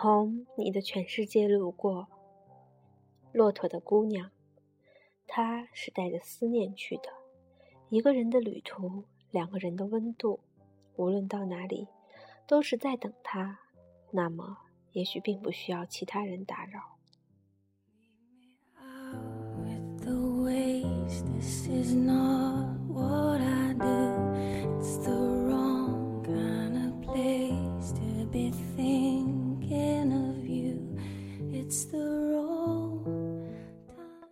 从你的全世界路过，骆驼的姑娘，她是带着思念去的。一个人的旅途，两个人的温度，无论到哪里，都是在等他。那么，也许并不需要其他人打扰。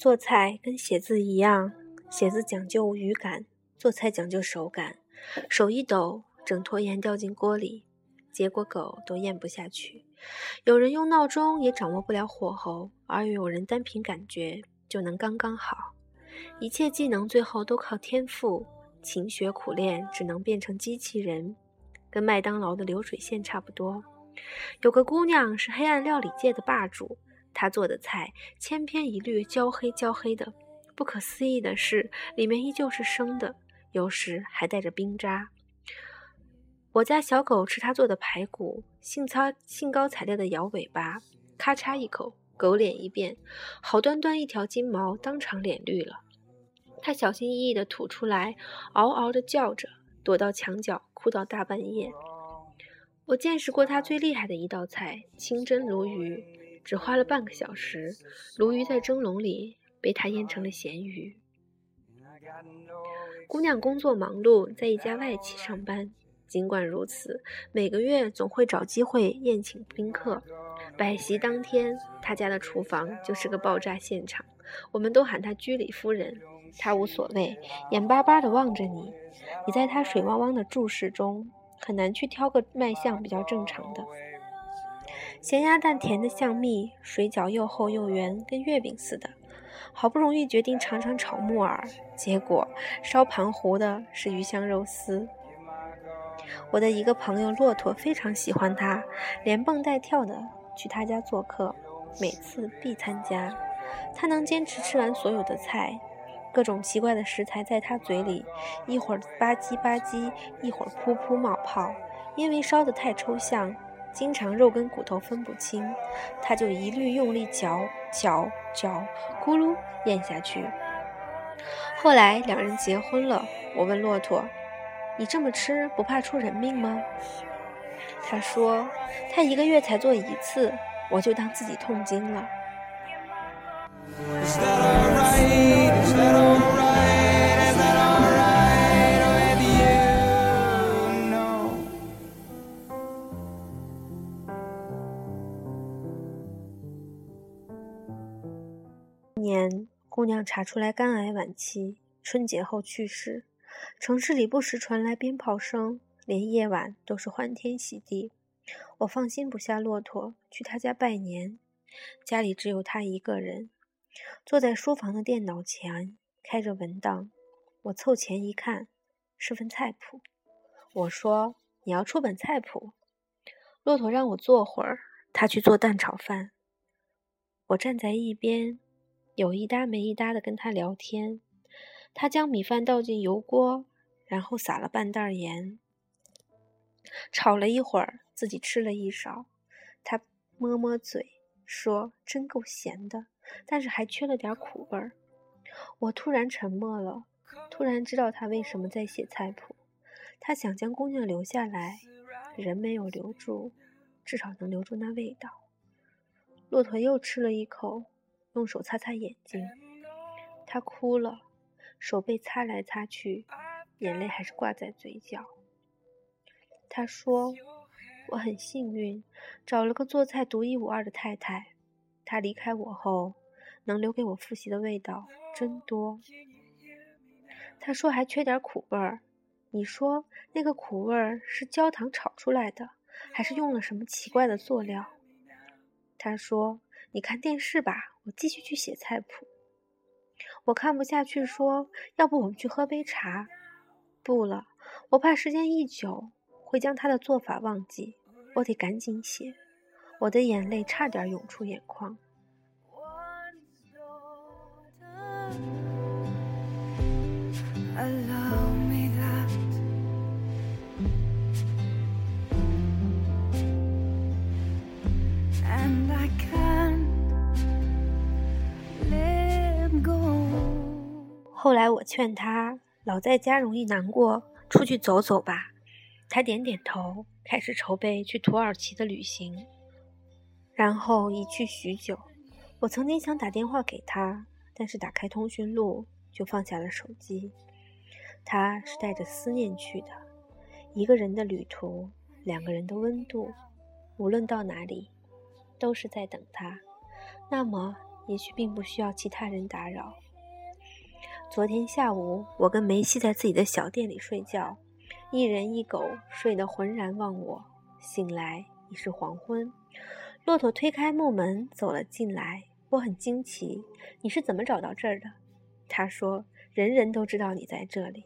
做菜跟写字一样，写字讲究语感，做菜讲究手感。手一抖，整坨盐掉进锅里，结果狗都咽不下去。有人用闹钟也掌握不了火候，而有人单凭感觉就能刚刚好。一切技能最后都靠天赋，勤学苦练只能变成机器人，跟麦当劳的流水线差不多。有个姑娘是黑暗料理界的霸主。他做的菜千篇一律，焦黑焦黑的。不可思议的是，里面依旧是生的，有时还带着冰渣。我家小狗吃他做的排骨，兴操兴高采烈地摇尾巴，咔嚓一口，狗脸一变，好端端一条金毛当场脸绿了。他小心翼翼地吐出来，嗷嗷地叫着，躲到墙角哭到大半夜。我见识过他最厉害的一道菜——清蒸鲈鱼。只花了半个小时，鲈鱼在蒸笼里被他腌成了咸鱼。姑娘工作忙碌，在一家外企上班。尽管如此，每个月总会找机会宴请宾客。摆席当天，他家的厨房就是个爆炸现场。我们都喊她居里夫人，她无所谓，眼巴巴地望着你。你在他水汪汪的注视中，很难去挑个卖相比较正常的。咸鸭蛋甜的像蜜，水饺又厚又圆，跟月饼似的。好不容易决定尝尝炒木耳，结果烧盘糊的是鱼香肉丝。我的一个朋友骆驼非常喜欢他，连蹦带跳的去他家做客，每次必参加。他能坚持吃完所有的菜，各种奇怪的食材在他嘴里一会儿吧唧吧唧，一会儿噗噗冒泡，因为烧得太抽象。经常肉跟骨头分不清，他就一律用力嚼嚼嚼，咕噜咽下去。后来两人结婚了，我问骆驼：“你这么吃不怕出人命吗？”他说：“他一个月才做一次，我就当自己痛经了。”姑娘查出来肝癌晚期，春节后去世。城市里不时传来鞭炮声，连夜晚都是欢天喜地。我放心不下骆驼，去他家拜年。家里只有他一个人，坐在书房的电脑前，开着文档。我凑前一看，是份菜谱。我说：“你要出本菜谱？”骆驼让我坐会儿，他去做蛋炒饭。我站在一边。有一搭没一搭的跟他聊天，他将米饭倒进油锅，然后撒了半袋盐，炒了一会儿，自己吃了一勺。他摸摸嘴说：“真够咸的，但是还缺了点苦味儿。”我突然沉默了，突然知道他为什么在写菜谱。他想将姑娘留下来，人没有留住，至少能留住那味道。骆驼又吃了一口。用手擦擦眼睛，他哭了，手被擦来擦去，眼泪还是挂在嘴角。他说：“我很幸运，找了个做菜独一无二的太太。她离开我后，能留给我复习的味道真多。”他说：“还缺点苦味儿。你说那个苦味儿是焦糖炒出来的，还是用了什么奇怪的佐料？”他说：“你看电视吧。”我继续去写菜谱，我看不下去，说：“要不我们去喝杯茶？”不了，我怕时间一久会将他的做法忘记，我得赶紧写。我的眼泪差点涌出眼眶。后来我劝他，老在家容易难过，出去走走吧。他点点头，开始筹备去土耳其的旅行。然后一去许久。我曾经想打电话给他，但是打开通讯录就放下了手机。他是带着思念去的，一个人的旅途，两个人的温度，无论到哪里，都是在等他。那么，也许并不需要其他人打扰。昨天下午，我跟梅西在自己的小店里睡觉，一人一狗睡得浑然忘我，醒来已是黄昏。骆驼推开木门走了进来，我很惊奇，你是怎么找到这儿的？他说：“人人都知道你在这里。”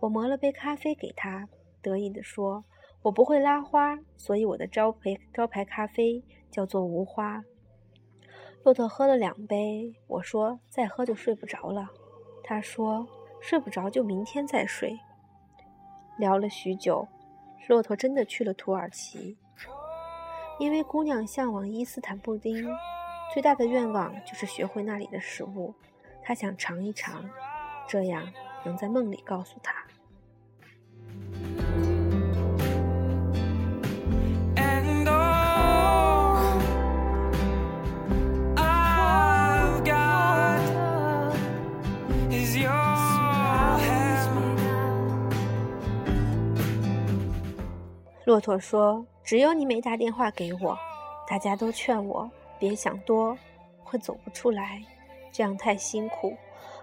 我磨了杯咖啡给他，得意地说：“我不会拉花，所以我的招牌招牌咖啡叫做无花。”骆驼喝了两杯，我说：“再喝就睡不着了。”他说：“睡不着就明天再睡。”聊了许久，骆驼真的去了土耳其。因为姑娘向往伊斯坦布丁，最大的愿望就是学会那里的食物。她想尝一尝，这样能在梦里告诉他。骆驼说。只有你没打电话给我，大家都劝我别想多，会走不出来，这样太辛苦。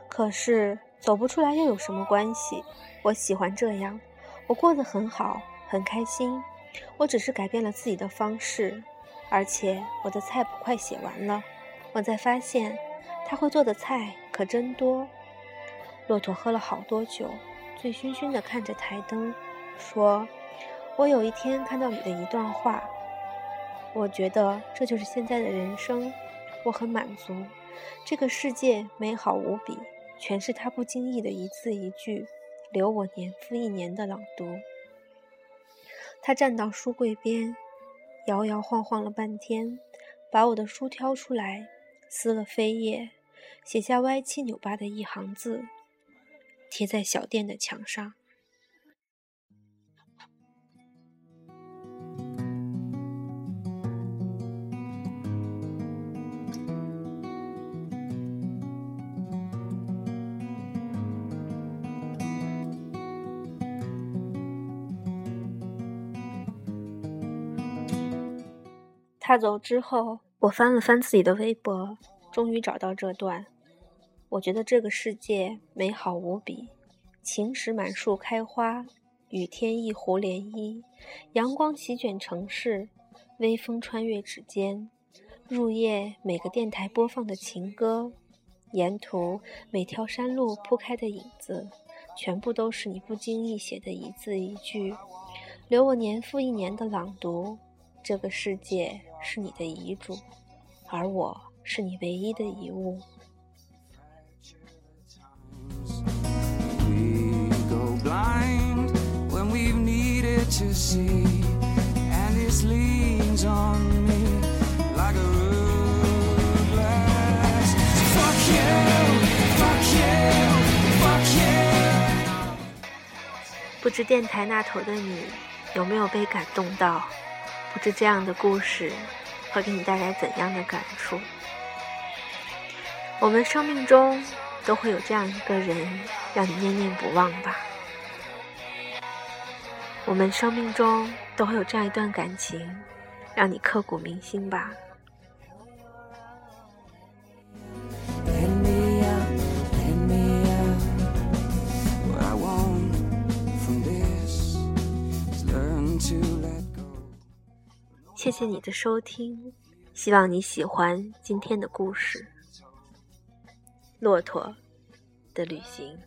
可是走不出来又有什么关系？我喜欢这样，我过得很好，很开心。我只是改变了自己的方式，而且我的菜谱快写完了。我在发现，他会做的菜可真多。骆驼喝了好多酒，醉醺醺地看着台灯，说。我有一天看到你的一段话，我觉得这就是现在的人生，我很满足。这个世界美好无比，全是他不经意的一字一句，留我年复一年的朗读。他站到书柜边，摇摇晃晃了半天，把我的书挑出来，撕了扉页，写下歪七扭八的一行字，贴在小店的墙上。他走之后，我翻了翻自己的微博，终于找到这段。我觉得这个世界美好无比，晴时满树开花，雨天一湖涟漪，阳光席卷城市，微风穿越指尖，入夜每个电台播放的情歌，沿途每条山路铺开的影子，全部都是你不经意写的一字一句，留我年复一年的朗读。这个世界是你的遗嘱，而我是你唯一的遗物。不知电台那头的你有没有被感动到？不知这样的故事会给你带来怎样的感触？我们生命中都会有这样一个人，让你念念不忘吧。我们生命中都会有这样一段感情，让你刻骨铭心吧。谢你的收听，希望你喜欢今天的故事《骆驼的旅行》。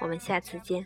我们下次见。